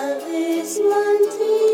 love is one.